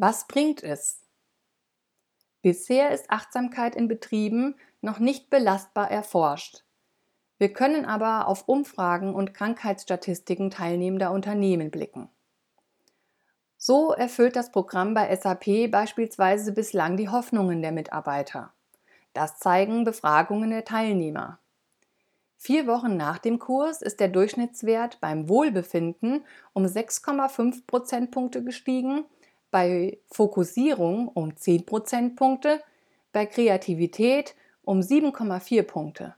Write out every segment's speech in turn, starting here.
Was bringt es? Bisher ist Achtsamkeit in Betrieben noch nicht belastbar erforscht. Wir können aber auf Umfragen und Krankheitsstatistiken teilnehmender Unternehmen blicken. So erfüllt das Programm bei SAP beispielsweise bislang die Hoffnungen der Mitarbeiter. Das zeigen Befragungen der Teilnehmer. Vier Wochen nach dem Kurs ist der Durchschnittswert beim Wohlbefinden um 6,5 Prozentpunkte gestiegen, bei Fokussierung um 10 Prozentpunkte, bei Kreativität um 7,4 Punkte.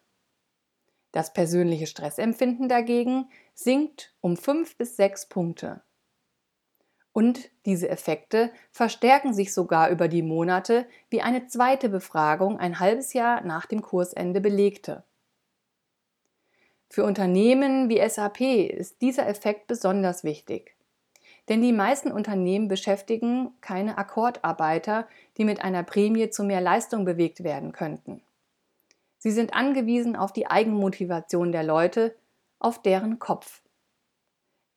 Das persönliche Stressempfinden dagegen sinkt um 5 bis 6 Punkte. Und diese Effekte verstärken sich sogar über die Monate, wie eine zweite Befragung ein halbes Jahr nach dem Kursende belegte. Für Unternehmen wie SAP ist dieser Effekt besonders wichtig. Denn die meisten Unternehmen beschäftigen keine Akkordarbeiter, die mit einer Prämie zu mehr Leistung bewegt werden könnten. Sie sind angewiesen auf die Eigenmotivation der Leute, auf deren Kopf.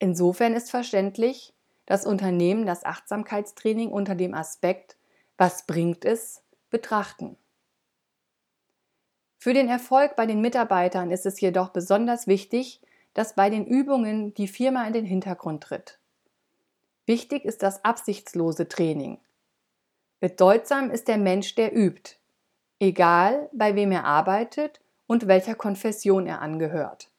Insofern ist verständlich, dass Unternehmen das Achtsamkeitstraining unter dem Aspekt Was bringt es? betrachten. Für den Erfolg bei den Mitarbeitern ist es jedoch besonders wichtig, dass bei den Übungen die Firma in den Hintergrund tritt. Wichtig ist das absichtslose Training. Bedeutsam ist der Mensch, der übt, egal bei wem er arbeitet und welcher Konfession er angehört.